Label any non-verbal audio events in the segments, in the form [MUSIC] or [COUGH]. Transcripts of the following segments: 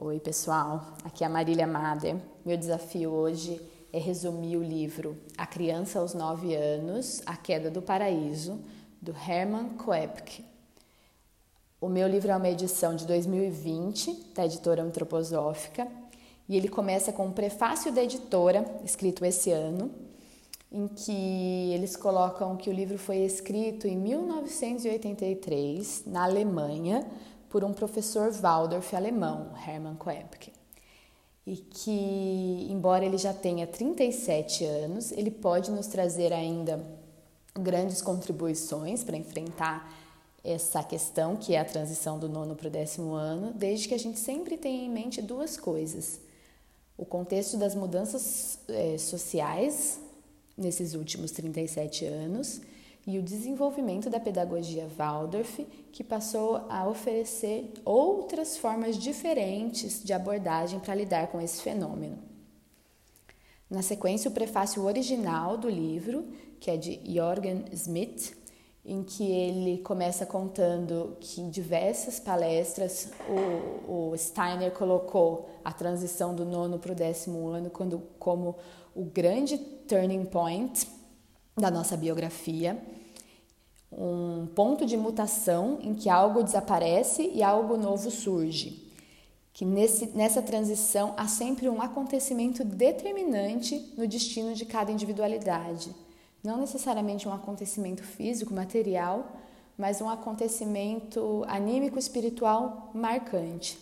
Oi, pessoal. Aqui é a Marília Mader. Meu desafio hoje é resumir o livro A Criança aos Nove Anos, A Queda do Paraíso, do Herman Koepke. O meu livro é uma edição de 2020, da editora Antroposófica, e ele começa com um prefácio da editora, escrito esse ano, em que eles colocam que o livro foi escrito em 1983, na Alemanha, por um professor Waldorf alemão, Hermann Koepke. E que, embora ele já tenha 37 anos, ele pode nos trazer ainda grandes contribuições para enfrentar essa questão que é a transição do nono para o décimo ano, desde que a gente sempre tenha em mente duas coisas: o contexto das mudanças é, sociais nesses últimos 37 anos e o desenvolvimento da pedagogia Waldorf, que passou a oferecer outras formas diferentes de abordagem para lidar com esse fenômeno. Na sequência, o prefácio original do livro, que é de Jorgen Smith, em que ele começa contando que em diversas palestras o, o Steiner colocou a transição do nono para o décimo ano quando, como o grande turning point da nossa biografia um ponto de mutação em que algo desaparece e algo novo surge. Que nesse, nessa transição há sempre um acontecimento determinante no destino de cada individualidade. Não necessariamente um acontecimento físico, material, mas um acontecimento anímico espiritual marcante.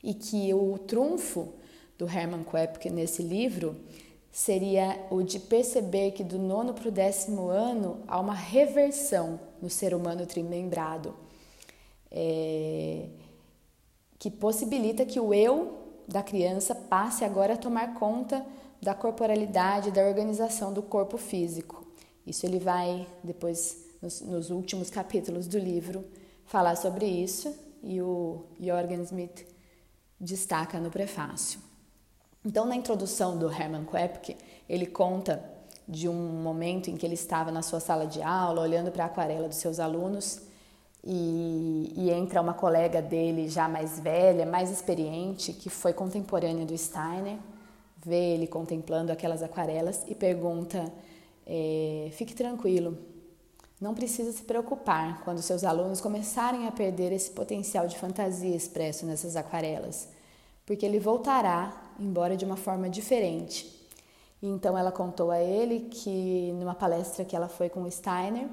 E que o trunfo do Hermann Koepke nesse livro seria o de perceber que do nono para o décimo ano há uma reversão no ser humano trimembrado, é, que possibilita que o eu da criança passe agora a tomar conta da corporalidade, da organização do corpo físico. Isso ele vai, depois, nos, nos últimos capítulos do livro, falar sobre isso e o Jorgen Smith destaca no prefácio. Então, na introdução do Hermann Koepke, ele conta de um momento em que ele estava na sua sala de aula, olhando para a aquarela dos seus alunos, e, e, entra uma colega dele já mais velha, mais experiente, que foi contemporânea do Steiner, vê ele contemplando aquelas aquarelas e pergunta: é, fique tranquilo, não precisa se preocupar quando seus alunos começarem a perder esse potencial de fantasia expresso nessas aquarelas porque ele voltará, embora de uma forma diferente. Então ela contou a ele que numa palestra que ela foi com o Steiner,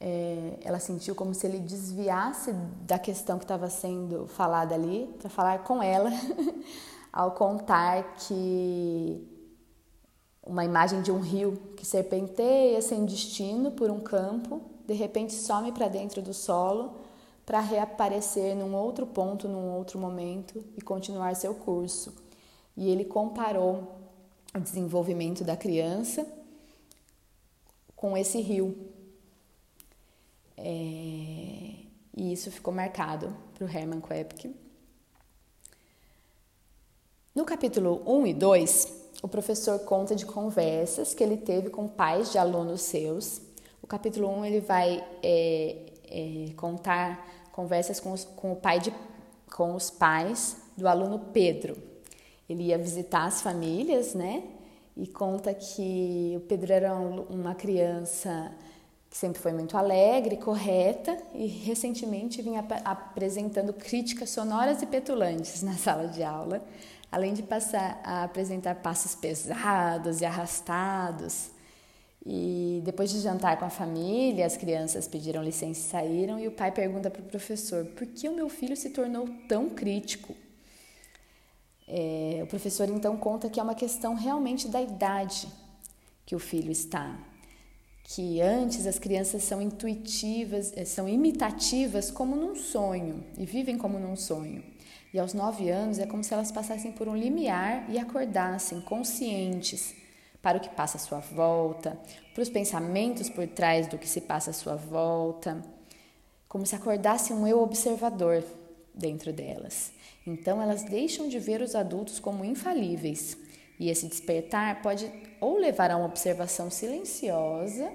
é, ela sentiu como se ele desviasse da questão que estava sendo falada ali para falar com ela, [LAUGHS] ao contar que uma imagem de um rio que serpenteia sem destino por um campo, de repente some para dentro do solo para reaparecer num outro ponto, num outro momento e continuar seu curso. E ele comparou o desenvolvimento da criança com esse rio. É... E isso ficou marcado para o Hermann Koepke. No capítulo 1 e 2, o professor conta de conversas que ele teve com pais de alunos seus. O capítulo 1 ele vai é, é, contar conversas com, os, com o pai de, com os pais do aluno Pedro. Ele ia visitar as famílias, né? E conta que o Pedro era uma criança que sempre foi muito alegre, correta e recentemente vinha ap apresentando críticas sonoras e petulantes na [LAUGHS] sala de aula, além de passar a apresentar passos pesados e arrastados. E depois de jantar com a família, as crianças pediram licença e saíram, e o pai pergunta para o professor: por que o meu filho se tornou tão crítico? É, o professor então conta que é uma questão realmente da idade que o filho está. Que antes as crianças são intuitivas, eh, são imitativas como num sonho e vivem como num sonho. E aos nove anos é como se elas passassem por um limiar e acordassem conscientes para o que passa à sua volta, para os pensamentos por trás do que se passa à sua volta, como se acordasse um eu observador dentro delas. Então elas deixam de ver os adultos como infalíveis, e esse despertar pode ou levar a uma observação silenciosa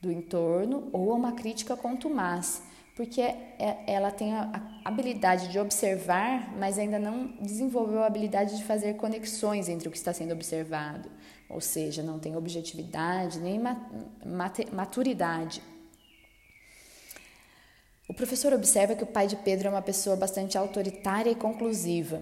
do entorno ou a uma crítica contumaz, porque é, ela tem a habilidade de observar, mas ainda não desenvolveu a habilidade de fazer conexões entre o que está sendo observado, ou seja, não tem objetividade nem maturidade. O professor observa que o pai de Pedro é uma pessoa bastante autoritária e conclusiva.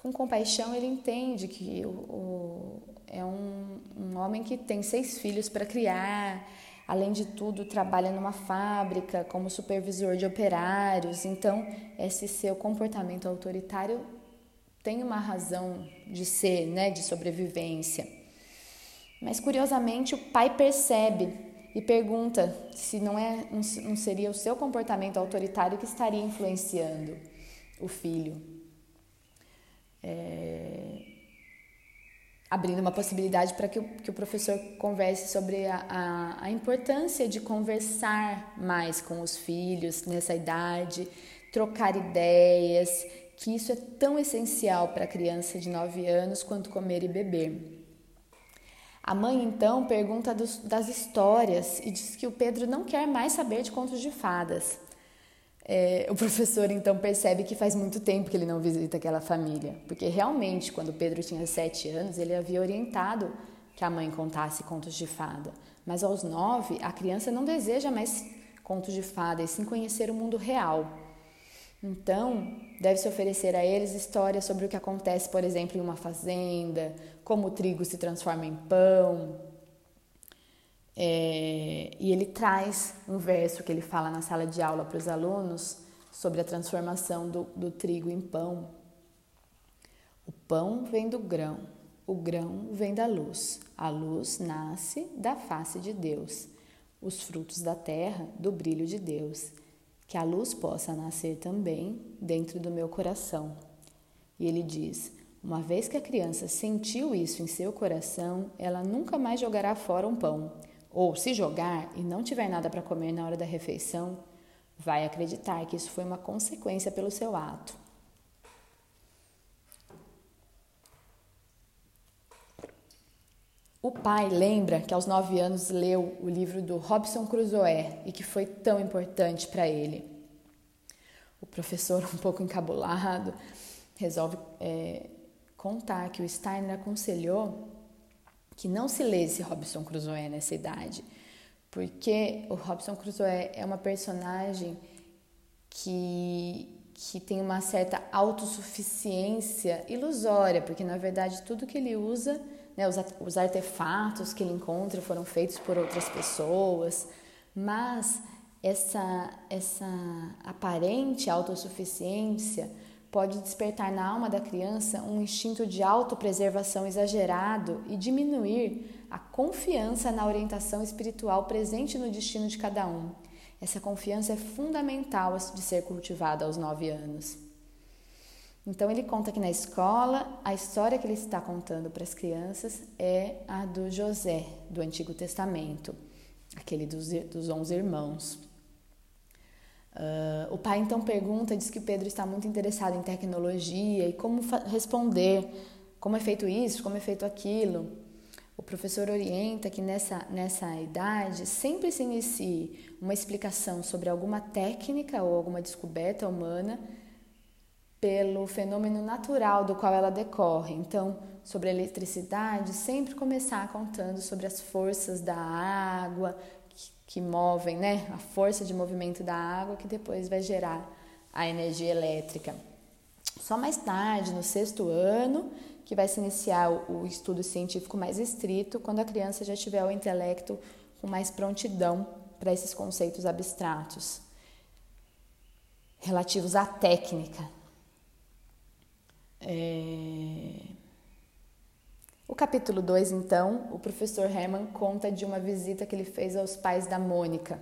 Com compaixão, ele entende que o, o é um, um homem que tem seis filhos para criar, além de tudo, trabalha numa fábrica como supervisor de operários. Então, esse seu comportamento autoritário tem uma razão de ser, né, de sobrevivência. Mas curiosamente, o pai percebe e pergunta se não, é, não seria o seu comportamento autoritário que estaria influenciando o filho. É, abrindo uma possibilidade para que, que, o professor converse sobre a, a, a, importância de conversar mais com os filhos nessa idade, trocar ideias, que isso é tão essencial para a criança de 9 anos quanto comer e beber. A mãe então pergunta dos, das histórias e diz que o Pedro não quer mais saber de contos de fadas. É, o [LAUGHS] professor então percebe que faz muito tempo que ele não visita aquela família, porque realmente, quando Pedro tinha sete anos, ele havia orientado que a mãe contasse contos de fada. Mas aos nove, a criança não deseja mais contos de fada e sim conhecer o mundo real. Então, deve-se oferecer a eles histórias sobre o que acontece, por exemplo, em uma fazenda, como o trigo se transforma em pão. É, e ele traz um verso que ele fala na sala de aula para os alunos sobre a transformação do, do trigo em pão. O pão vem do grão, o grão vem da luz, a luz nasce da face de Deus, os frutos da terra do brilho de Deus que a luz possa nascer também dentro do meu coração. E ele diz: uma vez que a criança sentiu isso em seu coração, ela nunca mais jogará fora um pão. Ou, se jogar e não tiver nada para comer na hora da refeição, vai acreditar que isso foi uma consequência pelo seu ato. O pai lembra que aos nove anos leu o livro do Robson Crusoe e que foi tão importante para ele. O professor, um pouco encabulado, resolve é, contar que o Steiner aconselhou que não se lesse Robson Crusoe nessa idade, porque o Robson Crusoe é uma personagem que, que tem uma certa autossuficiência ilusória, porque na verdade tudo que ele usa né, os, os artefatos que ele encontra foram feitos por outras pessoas, mas essa, essa aparente autossuficiência pode despertar na alma da criança um instinto de autopreservação exagerado e diminuir a confiança na orientação espiritual presente no destino de cada um. Essa confiança é fundamental de ser cultivada aos nove anos. Então ele conta que na escola a história que ele está contando para as crianças é a do José do Antigo Testamento, aquele dos, dos onze irmãos. Uh, o pai então pergunta, diz que Pedro está muito interessado em tecnologia e como responder, como é feito isso, como é feito aquilo. O professor orienta que nessa, nessa idade sempre se inicie uma explicação sobre alguma técnica ou alguma descoberta humana pelo fenômeno natural do qual ela decorre. Então, sobre a eletricidade, sempre começar contando sobre as forças da água que, que movem, né? A força de movimento da água que depois vai gerar a energia elétrica. Só mais tarde, no sexto ano, que vai se iniciar o, estudo científico mais estrito, quando a criança já tiver o intelecto com mais prontidão para esses conceitos abstratos relativos à técnica, é... O capítulo 2, então, o professor Herman conta de uma visita que ele fez aos pais da Mônica,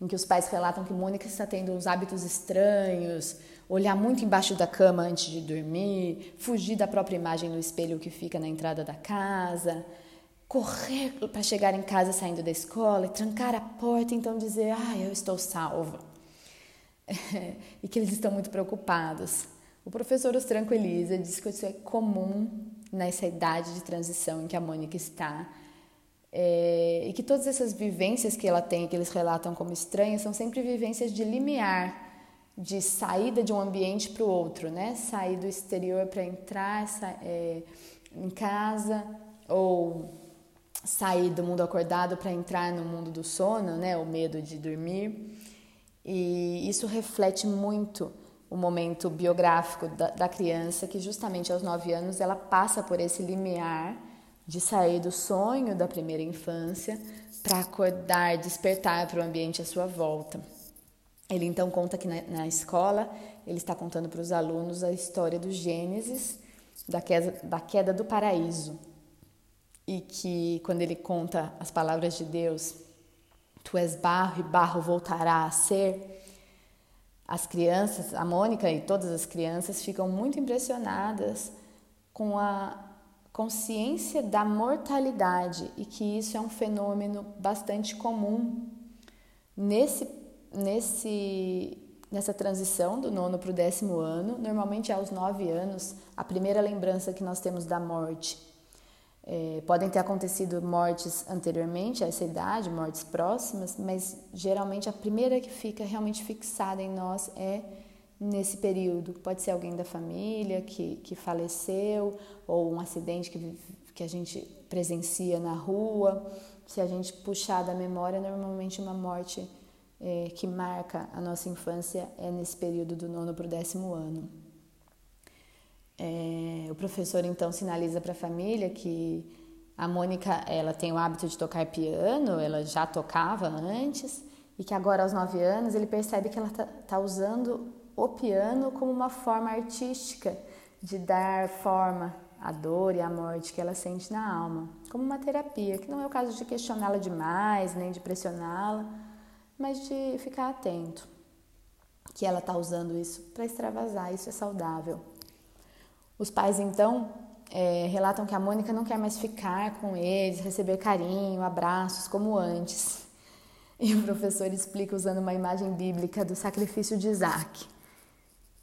em que os pais relatam que Mônica está tendo uns hábitos estranhos, olhar muito embaixo da cama antes de dormir, fugir da própria imagem no espelho que fica na entrada da casa, correr para chegar em casa saindo da escola e trancar a porta e então dizer: Ah, eu estou salva. [LAUGHS] e que eles estão muito preocupados. O professor os tranquiliza, diz que isso é comum nessa idade de transição em que a Mônica está. é, e que todas essas vivências que ela tem, que eles relatam como estranhas, são sempre vivências de limiar, de saída de um ambiente para o outro, né? Sair do exterior para entrar é, em casa ou sair do mundo acordado para entrar no mundo do sono, né? O medo de dormir. E isso reflete muito o momento biográfico da, da criança, que justamente aos nove anos ela passa por esse limiar de sair do sonho da primeira infância para acordar, despertar para o ambiente à sua volta. Ele então conta que na, na escola ele está contando para os alunos a história do Gênesis, da queda, da queda do paraíso. E que quando ele conta as palavras de Deus, tu és barro e barro voltará a ser, as crianças, a Mônica e todas as crianças ficam muito impressionadas com a consciência da mortalidade e que isso é um fenômeno bastante comum nesse, nesse, nessa transição do nono para o décimo ano. Normalmente, aos nove anos, a primeira lembrança que nós temos da morte. É, podem ter acontecido mortes anteriormente a essa idade, mortes próximas, mas geralmente a primeira que fica realmente fixada em nós é nesse período. Pode ser alguém da família que, que faleceu, ou um acidente que, que a gente presencia na rua. Se a gente puxar da memória, normalmente uma morte é, que marca a nossa infância é nesse período do nono para o décimo ano. É, o professor então sinaliza para a família que a Mônica ela tem o hábito de tocar piano, ela já tocava antes e que agora aos nove anos ele percebe que ela está tá usando o piano como uma forma artística de dar forma à dor e à morte que ela sente na alma, como uma terapia, que não é o caso de questioná-la demais, nem de pressioná-la, mas de ficar atento que ela está usando isso para extravasar, isso é saudável. Os pais então é, relatam que a Mônica não quer mais ficar com eles, receber carinho, abraços como antes. E o professor explica usando uma imagem bíblica do sacrifício de Isaac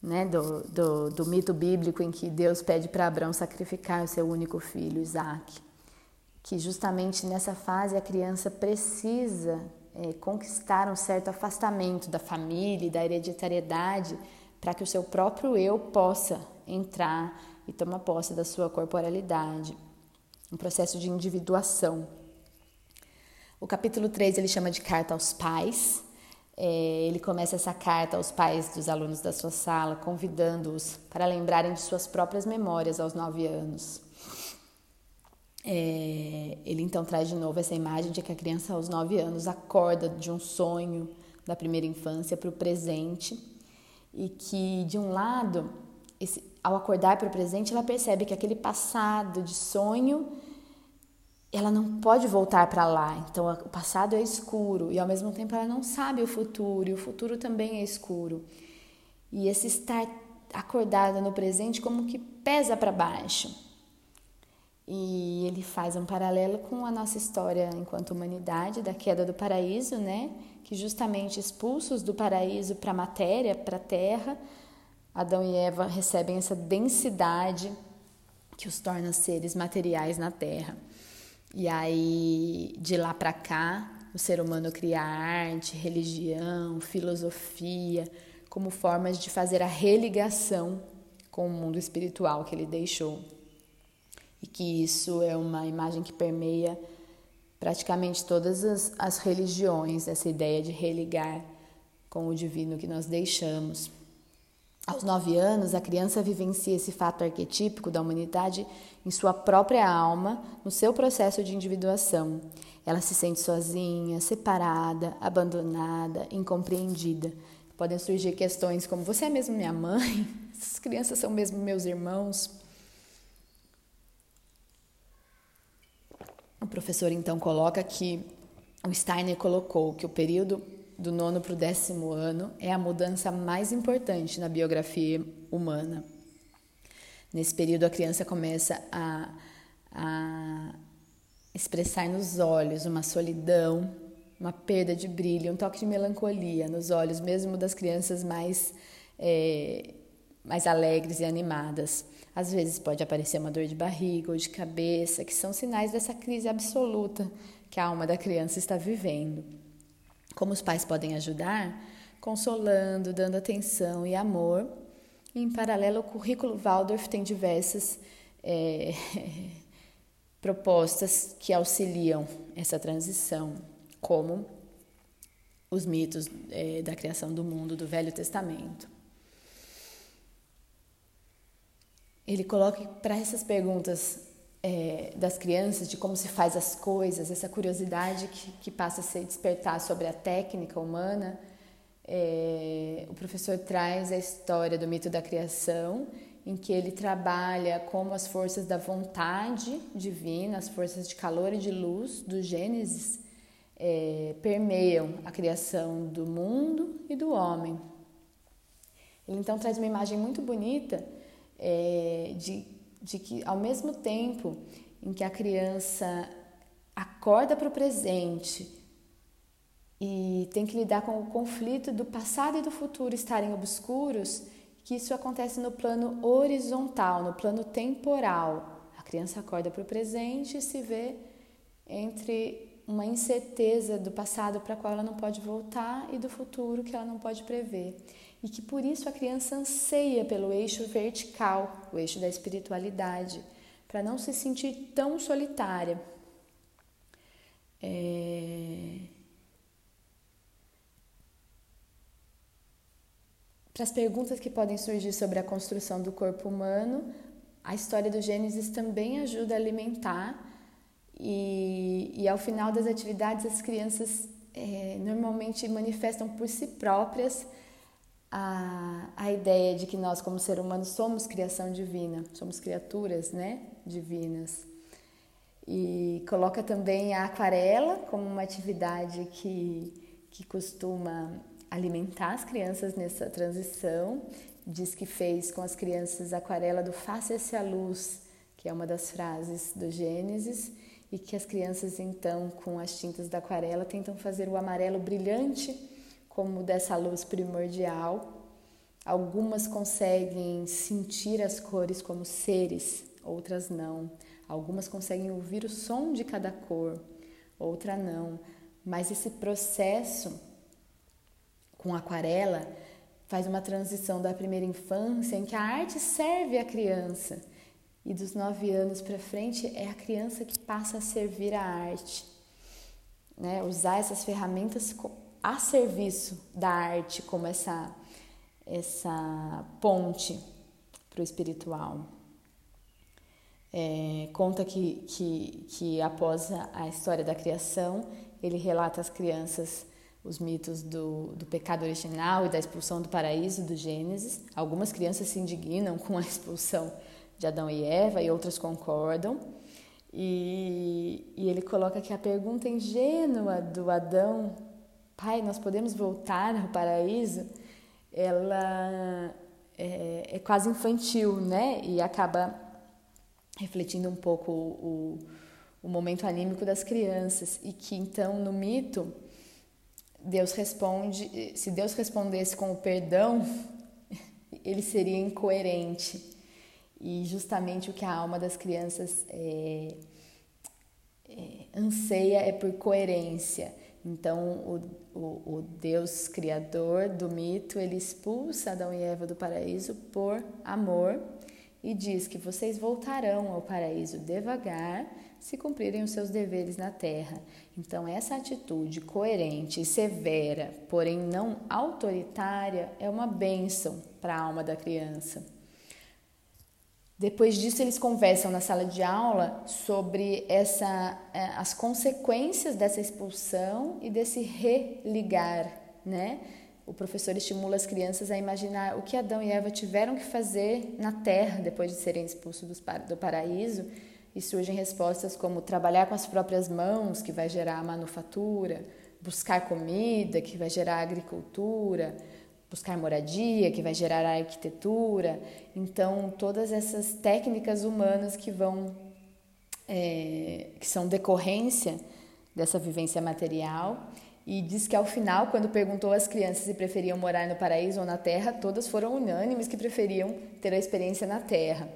né, do, do, do mito bíblico em que Deus pede para Abraão sacrificar o seu único filho, Isaac. Que justamente nessa fase a criança precisa é, conquistar um certo afastamento da família e da hereditariedade para que o seu próprio eu possa entrar e tomar posse da sua corporalidade. Um processo de individuação. O capítulo 3 ele chama de carta aos pais, é, ele começa essa carta aos pais dos alunos da sua sala, convidando-os para lembrarem de suas próprias memórias aos nove anos. É, ele então traz de novo essa imagem de que a criança aos nove anos acorda de um sonho da primeira infância para o presente e que, de um lado, esse, ao acordar para o presente, ela percebe que aquele passado de sonho ela não pode voltar para lá. Então, o passado é escuro e ao mesmo tempo ela não sabe o futuro, e o futuro também é escuro. E esse estar acordada no presente como que pesa para baixo. E ele faz um paralelo com a nossa história enquanto humanidade da queda do paraíso, né? Que justamente expulsos do paraíso para a matéria, para a terra, Adão e Eva recebem essa densidade que os torna seres materiais na terra. E aí, de lá para cá, o ser humano cria arte, religião, filosofia, como formas de fazer a religação com o mundo espiritual que ele deixou. E que isso é uma imagem que permeia praticamente todas as, as religiões, essa ideia de religar com o divino que nós deixamos. Aos nove anos, a criança vivencia esse fato arquetípico da humanidade em sua própria alma, no seu processo de individuação. Ela se sente sozinha, separada, abandonada, incompreendida. Podem surgir questões como: Você é mesmo minha mãe? [LAUGHS] Essas crianças são mesmo meus irmãos? O professor então coloca que o Steiner colocou que o período do nono para o décimo ano é a mudança mais importante na biografia humana. Nesse período, a criança começa a, a expressar nos olhos uma solidão, uma perda de brilho, um toque de melancolia nos olhos, mesmo das crianças mais, é, mais alegres e animadas. Às vezes pode aparecer uma dor de barriga ou de cabeça, que são sinais dessa crise absoluta que a alma da criança está vivendo. Como os pais podem ajudar? Consolando, dando atenção e amor. Em paralelo, o currículo Waldorf tem diversas é, [LAUGHS] propostas que auxiliam essa transição, como os mitos é, da criação do mundo do Velho Testamento. Ele coloca para essas perguntas é, das crianças, de como se faz as coisas, essa curiosidade que, que passa a se despertar sobre a técnica humana, é, o professor traz a história do mito da criação, em que ele trabalha como as forças da vontade divina, as forças de calor e de luz do Gênesis, é, permeiam a criação do mundo e do homem. Ele então traz uma imagem muito bonita é, de de que ao mesmo tempo em que a criança acorda para o presente e tem que lidar com o conflito do passado e do futuro estarem obscuros, que isso acontece no plano horizontal, no plano temporal. A criança acorda para o presente e se vê entre uma incerteza do passado para qual ela não pode voltar e do futuro que ela não pode prever e que por isso a criança anseia pelo eixo vertical, o eixo da espiritualidade, para não se sentir tão solitária. É... Para as perguntas que podem surgir sobre a construção do corpo humano, a história do Gênesis também ajuda a alimentar, e, e ao final das atividades, as crianças é, normalmente manifestam por si próprias a, a ideia de que nós, como ser humanos, somos criação divina, somos criaturas né, divinas. E coloca também a aquarela como uma atividade que, que costuma alimentar as crianças nessa transição. Diz que fez com as crianças a aquarela do Faça-se a luz, que é uma das frases do Gênesis, e que as crianças, então, com as tintas da aquarela, tentam fazer o amarelo brilhante como dessa luz primordial. Algumas conseguem sentir as cores como seres, outras não. Algumas conseguem ouvir o som de cada cor, outra não. Mas esse processo com aquarela faz uma transição da primeira infância em que a arte serve a criança e dos nove anos para frente é a criança que passa a servir a arte, né? Usar essas ferramentas a serviço da arte como essa, essa ponte para o espiritual. É, conta que, que, que após a história da criação, ele relata às crianças os mitos do, do pecado original e da expulsão do paraíso do Gênesis. Algumas crianças se indignam [LAUGHS] com a expulsão de Adão e Eva e outras concordam. E, e ele coloca que a pergunta ingênua do Adão Pai, nós podemos voltar ao paraíso, ela é, é quase infantil, né? E acaba refletindo um pouco o, o momento anímico das crianças. E que então, no mito, Deus responde, se Deus respondesse com o perdão, [LAUGHS] ele seria incoerente. E justamente o que a alma das crianças é, é, anseia é por coerência. Então, o, o, o, Deus criador do mito, ele expulsa Adão e Eva do paraíso por amor e diz que vocês voltarão ao paraíso devagar se cumprirem os seus deveres na terra. Então, essa atitude coerente e severa, porém não autoritária, é uma bênção para a alma da criança. Depois disso, eles conversam na sala de aula sobre essa, é, as consequências dessa expulsão e desse religar, né? O professor estimula as crianças a imaginar o que Adão e Eva tiveram que fazer na terra depois de serem expulsos do paraíso e surgem respostas como trabalhar com as próprias mãos, que vai gerar a manufatura, buscar comida, que vai gerar a agricultura, buscar moradia, que vai gerar a arquitetura. Então, todas essas técnicas humanas que vão, é, que são decorrência dessa vivência material. E diz que ao final, quando perguntou às crianças se preferiam morar no paraíso ou na terra, todas foram unânimes que preferiam ter a experiência na terra.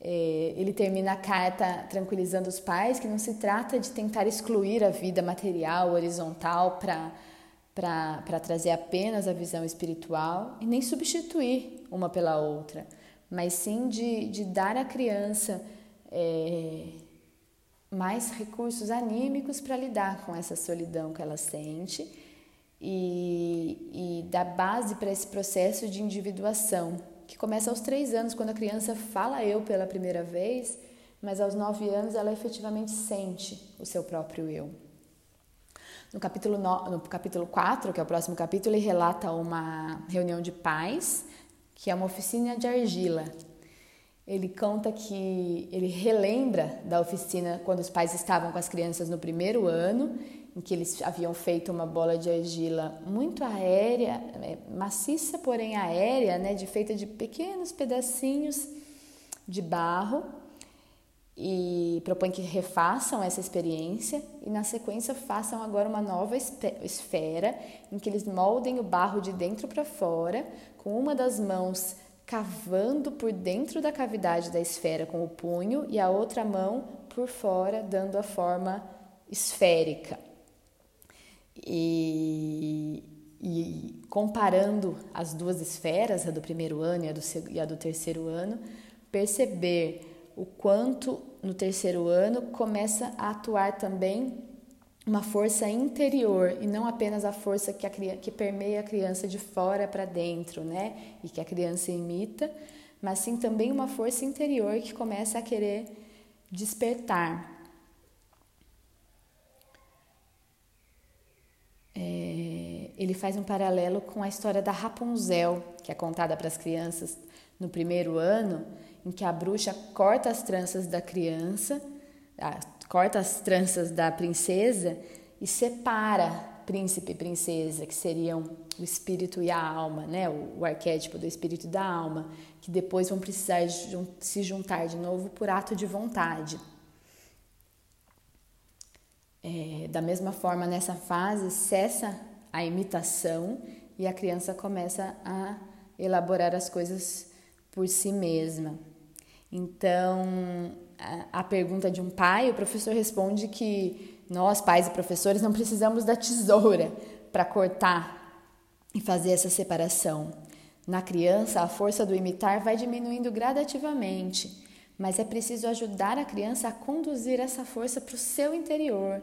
É, ele termina a carta tranquilizando os pais que não se trata de tentar excluir a vida material, horizontal, para trazer apenas a visão espiritual e nem substituir uma pela outra, mas sim de, de dar à criança é, mais recursos anímicos para lidar com essa solidão que ela sente e, e dar base para esse processo de individuação que começa aos três anos, quando a criança fala eu pela primeira vez, mas aos nove anos ela efetivamente sente o seu próprio eu. No capítulo, no, no capítulo 4, que é o próximo capítulo, ele relata uma reunião de pais, que é uma oficina de argila. Ele conta que ele relembra da oficina quando os pais estavam com as crianças no primeiro ano em que eles haviam feito uma bola de argila muito aérea, é, maciça, porém aérea, né, de feita de pequenos pedacinhos de barro e propõe que refaçam essa experiência e na sequência façam agora uma nova esfera em que eles moldem o barro de dentro para fora com uma das mãos cavando por dentro da cavidade da esfera com o punho e a outra mão por fora dando a forma esférica. E, e comparando as duas esferas, a do primeiro ano e a do, e a do terceiro ano, perceber o quanto no terceiro ano começa a atuar também uma força interior e não apenas a força que, a, que permeia a criança de fora para dentro, né? E que a criança imita, mas sim também uma força interior que começa a querer despertar. é, ele faz um paralelo com a história da Rapunzel, que é contada para as crianças no primeiro ano, em que a bruxa corta as tranças da criança, corta as tranças da princesa e separa príncipe e princesa, que seriam o espírito e a alma, né? o, o arquétipo do espírito e da alma, que depois vão precisar se juntar de novo por ato de vontade. É, da mesma forma, nessa fase, cessa a imitação e a criança começa a elaborar as coisas por si mesma. Então, a, a pergunta de um pai, o professor responde que nós, pais e professores, não precisamos da tesoura para cortar e fazer essa separação. Na criança, a força do imitar vai diminuindo gradativamente mas é preciso ajudar a criança a conduzir essa força para o seu interior,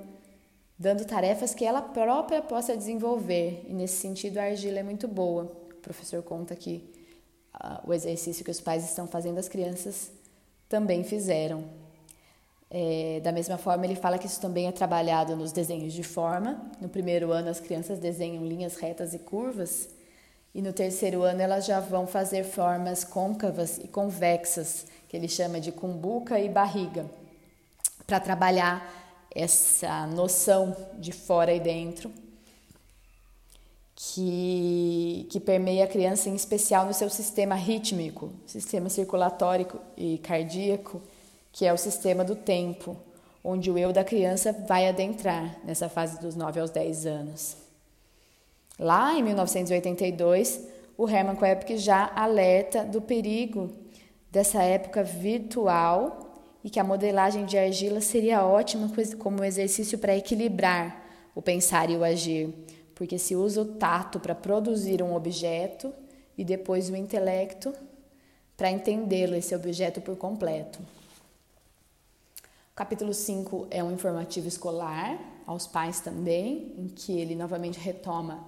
dando tarefas que ela própria possa desenvolver. E nesse sentido, a argila é muito boa. O professor conta uh, o exercício que os pais estão fazendo, as crianças também fizeram. É, da mesma forma, ele fala que isso também é trabalhado nos desenhos de forma. No primeiro ano, as crianças desenham linhas retas e curvas, e no terceiro ano, elas já vão fazer formas côncavas e convexas que ele chama de cumbuca e barriga, para trabalhar essa noção de fora e dentro que, que permeia a criança, em especial no seu sistema rítmico, sistema circulatório e cardíaco, que é o sistema do tempo, onde o eu da criança vai adentrar nessa fase dos 9 aos 10 anos. Lá em 1982, o Hermann Koepke já alerta do perigo dessa época virtual e que a modelagem de argila seria ótima como exercício para equilibrar o pensar e o agir, porque se usa o tato para produzir um objeto e depois o intelecto para entendê-lo, esse objeto por completo. O capítulo 5 é um informativo escolar, aos pais também, em que ele novamente retoma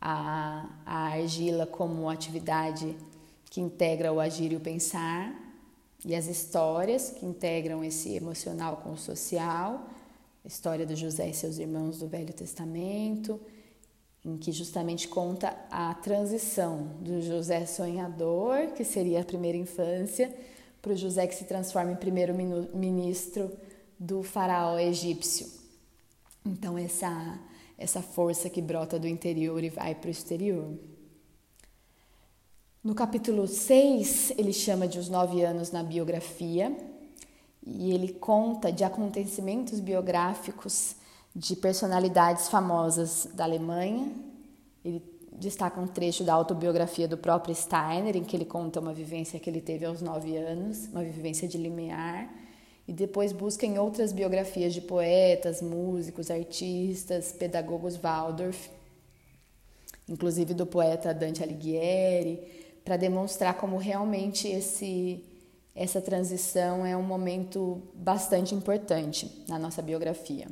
a, a argila como atividade que integra o agir e o pensar, e as histórias que integram esse emocional com o social, história do José e seus irmãos do Velho Testamento, em que justamente conta a transição do José sonhador, que seria a primeira infância, para o José que se transforma em primeiro ministro do faraó egípcio. Então essa essa força que brota do interior e vai para o exterior. No capítulo 6, ele chama de os nove anos na biografia e ele conta de acontecimentos biográficos de personalidades famosas da Alemanha. Ele destaca um trecho da autobiografia do próprio Steiner, em que ele conta uma vivência que ele teve aos nove anos, uma vivência de limiar, e depois busca em outras biografias de poetas, músicos, artistas, pedagogos Waldorf, inclusive do poeta Dante Alighieri, para demonstrar como realmente esse essa transição é um momento bastante importante na nossa biografia.